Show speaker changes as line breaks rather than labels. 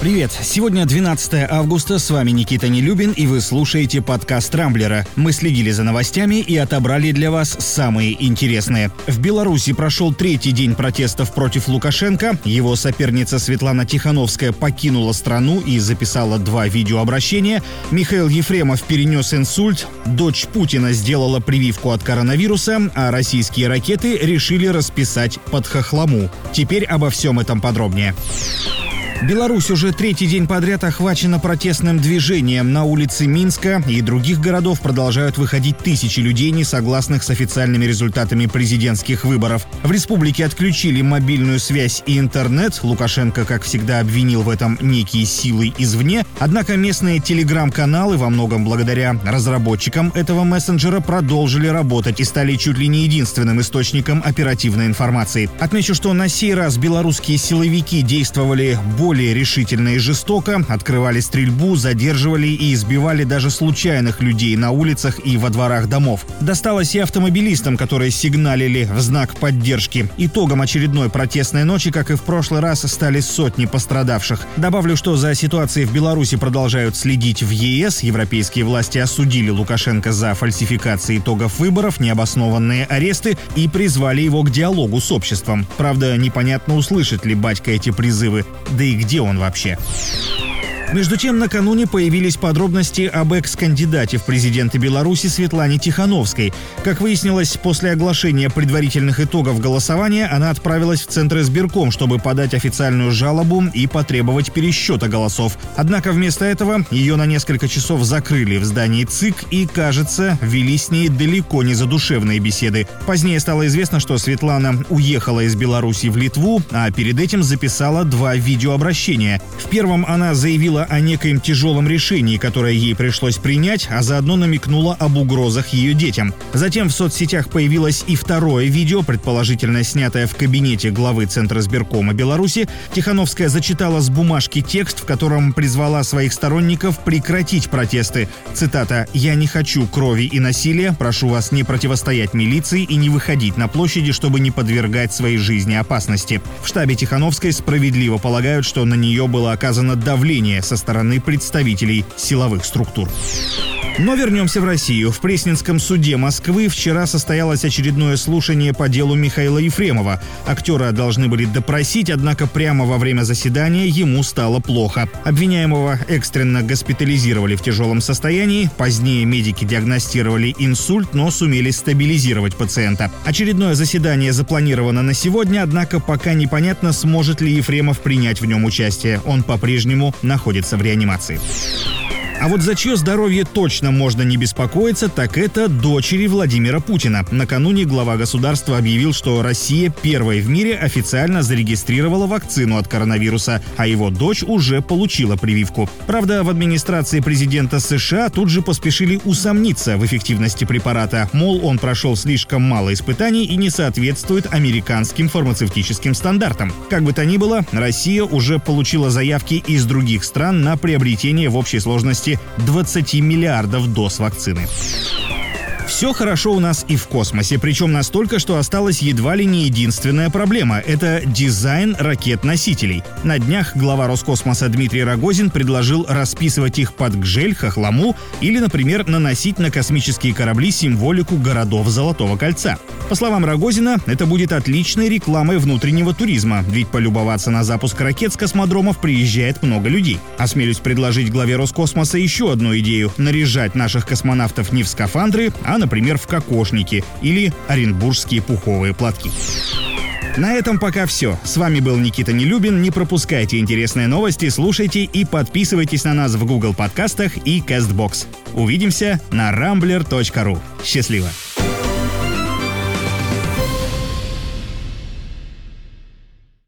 Привет! Сегодня 12 августа, с вами Никита Нелюбин, и вы слушаете подкаст «Рамблера». Мы следили за новостями и отобрали для вас самые интересные. В Беларуси прошел третий день протестов против Лукашенко. Его соперница Светлана Тихановская покинула страну и записала два видеообращения. Михаил Ефремов перенес инсульт. Дочь Путина сделала прививку от коронавируса, а российские ракеты решили расписать под хохлому. Теперь обо всем этом подробнее. Беларусь уже третий день подряд охвачена протестным движением. На улице Минска и других городов продолжают выходить тысячи людей, не согласных с официальными результатами президентских выборов. В республике отключили мобильную связь и интернет. Лукашенко, как всегда, обвинил в этом некие силы извне. Однако местные телеграм-каналы, во многом благодаря разработчикам этого мессенджера, продолжили работать и стали чуть ли не единственным источником оперативной информации. Отмечу, что на сей раз белорусские силовики действовали более более решительно и жестоко, открывали стрельбу, задерживали и избивали даже случайных людей на улицах и во дворах домов. Досталось и автомобилистам, которые сигналили в знак поддержки. Итогом очередной протестной ночи, как и в прошлый раз, стали сотни пострадавших. Добавлю, что за ситуацией в Беларуси продолжают следить в ЕС. Европейские власти осудили Лукашенко за фальсификации итогов выборов, необоснованные аресты и призвали его к диалогу с обществом. Правда, непонятно, услышит ли батька эти призывы. Да и где он вообще. Между тем, накануне появились подробности об экс-кандидате в президенты Беларуси Светлане Тихановской. Как выяснилось, после оглашения предварительных итогов голосования она отправилась в Центр избирком, чтобы подать официальную жалобу и потребовать пересчета голосов. Однако вместо этого ее на несколько часов закрыли в здании ЦИК и, кажется, вели с ней далеко не задушевные беседы. Позднее стало известно, что Светлана уехала из Беларуси в Литву, а перед этим записала два видеообращения. В первом она заявила сообщила о некоем тяжелом решении, которое ей пришлось принять, а заодно намекнула об угрозах ее детям. Затем в соцсетях появилось и второе видео, предположительно снятое в кабинете главы Центра сберкома Беларуси. Тихановская зачитала с бумажки текст, в котором призвала своих сторонников прекратить протесты. Цитата «Я не хочу крови и насилия, прошу вас не противостоять милиции и не выходить на площади, чтобы не подвергать своей жизни опасности». В штабе Тихановской справедливо полагают, что на нее было оказано давление со стороны представителей силовых структур. Но вернемся в Россию. В Пресненском суде Москвы вчера состоялось очередное слушание по делу Михаила Ефремова. Актера должны были допросить, однако прямо во время заседания ему стало плохо. Обвиняемого экстренно госпитализировали в тяжелом состоянии. Позднее медики диагностировали инсульт, но сумели стабилизировать пациента. Очередное заседание запланировано на сегодня, однако пока непонятно, сможет ли Ефремов принять в нем участие. Он по-прежнему находится в реанимации. А вот за чье здоровье точно можно не беспокоиться, так это дочери Владимира Путина. Накануне глава государства объявил, что Россия первой в мире официально зарегистрировала вакцину от коронавируса, а его дочь уже получила прививку. Правда, в администрации президента США тут же поспешили усомниться в эффективности препарата. Мол, он прошел слишком мало испытаний и не соответствует американским фармацевтическим стандартам. Как бы то ни было, Россия уже получила заявки из других стран на приобретение в общей сложности стоимости 20 миллиардов доз вакцины. Все хорошо у нас и в космосе, причем настолько, что осталась едва ли не единственная проблема – это дизайн ракет-носителей. На днях глава Роскосмоса Дмитрий Рогозин предложил расписывать их под гжель, хохлому или, например, наносить на космические корабли символику городов Золотого кольца. По словам Рогозина, это будет отличной рекламой внутреннего туризма, ведь полюбоваться на запуск ракет с космодромов приезжает много людей. Осмелюсь предложить главе Роскосмоса еще одну идею – наряжать наших космонавтов не в скафандры, а, например, в кокошники или оренбургские пуховые платки. На этом пока все. С вами был Никита Нелюбин. Не пропускайте интересные новости, слушайте и подписывайтесь на нас в Google подкастах и CastBox. Увидимся на rambler.ru. Счастливо!